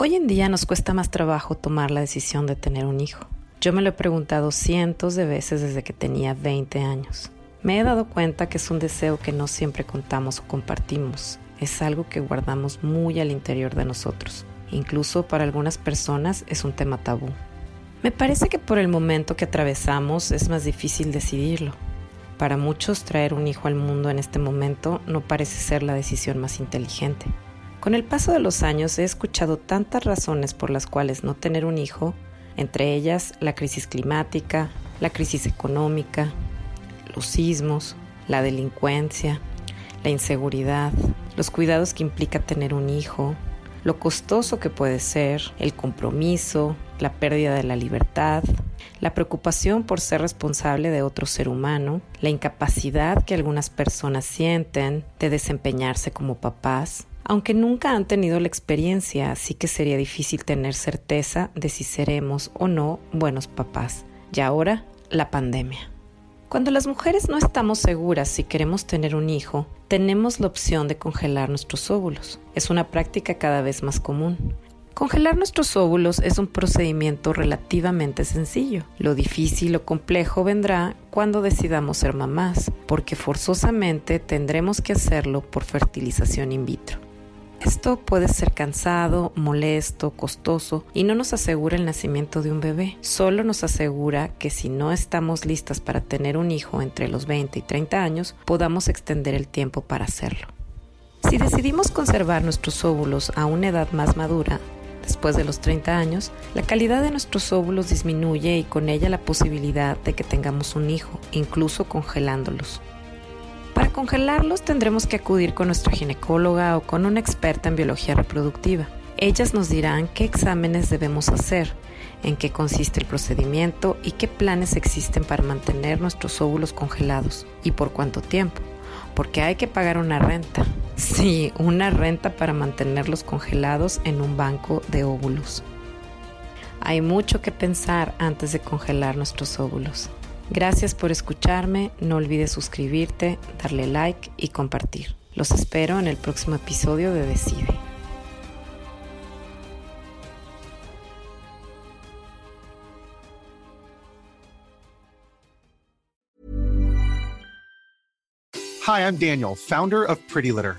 Hoy en día nos cuesta más trabajo tomar la decisión de tener un hijo. Yo me lo he preguntado cientos de veces desde que tenía 20 años. Me he dado cuenta que es un deseo que no siempre contamos o compartimos. Es algo que guardamos muy al interior de nosotros. Incluso para algunas personas es un tema tabú. Me parece que por el momento que atravesamos es más difícil decidirlo. Para muchos traer un hijo al mundo en este momento no parece ser la decisión más inteligente. Con el paso de los años he escuchado tantas razones por las cuales no tener un hijo, entre ellas la crisis climática, la crisis económica, los sismos, la delincuencia, la inseguridad, los cuidados que implica tener un hijo, lo costoso que puede ser, el compromiso, la pérdida de la libertad, la preocupación por ser responsable de otro ser humano, la incapacidad que algunas personas sienten de desempeñarse como papás, aunque nunca han tenido la experiencia, así que sería difícil tener certeza de si seremos o no buenos papás. Y ahora, la pandemia. Cuando las mujeres no estamos seguras si queremos tener un hijo, tenemos la opción de congelar nuestros óvulos. Es una práctica cada vez más común. Congelar nuestros óvulos es un procedimiento relativamente sencillo. Lo difícil o complejo vendrá cuando decidamos ser mamás, porque forzosamente tendremos que hacerlo por fertilización in vitro. Esto puede ser cansado, molesto, costoso y no nos asegura el nacimiento de un bebé. Solo nos asegura que si no estamos listas para tener un hijo entre los 20 y 30 años, podamos extender el tiempo para hacerlo. Si decidimos conservar nuestros óvulos a una edad más madura, después de los 30 años, la calidad de nuestros óvulos disminuye y con ella la posibilidad de que tengamos un hijo, incluso congelándolos. Para congelarlos tendremos que acudir con nuestra ginecóloga o con una experta en biología reproductiva. Ellas nos dirán qué exámenes debemos hacer, en qué consiste el procedimiento y qué planes existen para mantener nuestros óvulos congelados y por cuánto tiempo, porque hay que pagar una renta. Sí, una renta para mantenerlos congelados en un banco de óvulos. Hay mucho que pensar antes de congelar nuestros óvulos. Gracias por escucharme, no olvides suscribirte, darle like y compartir. Los espero en el próximo episodio de Decide. Hi, I'm Daniel, founder of Pretty Litter.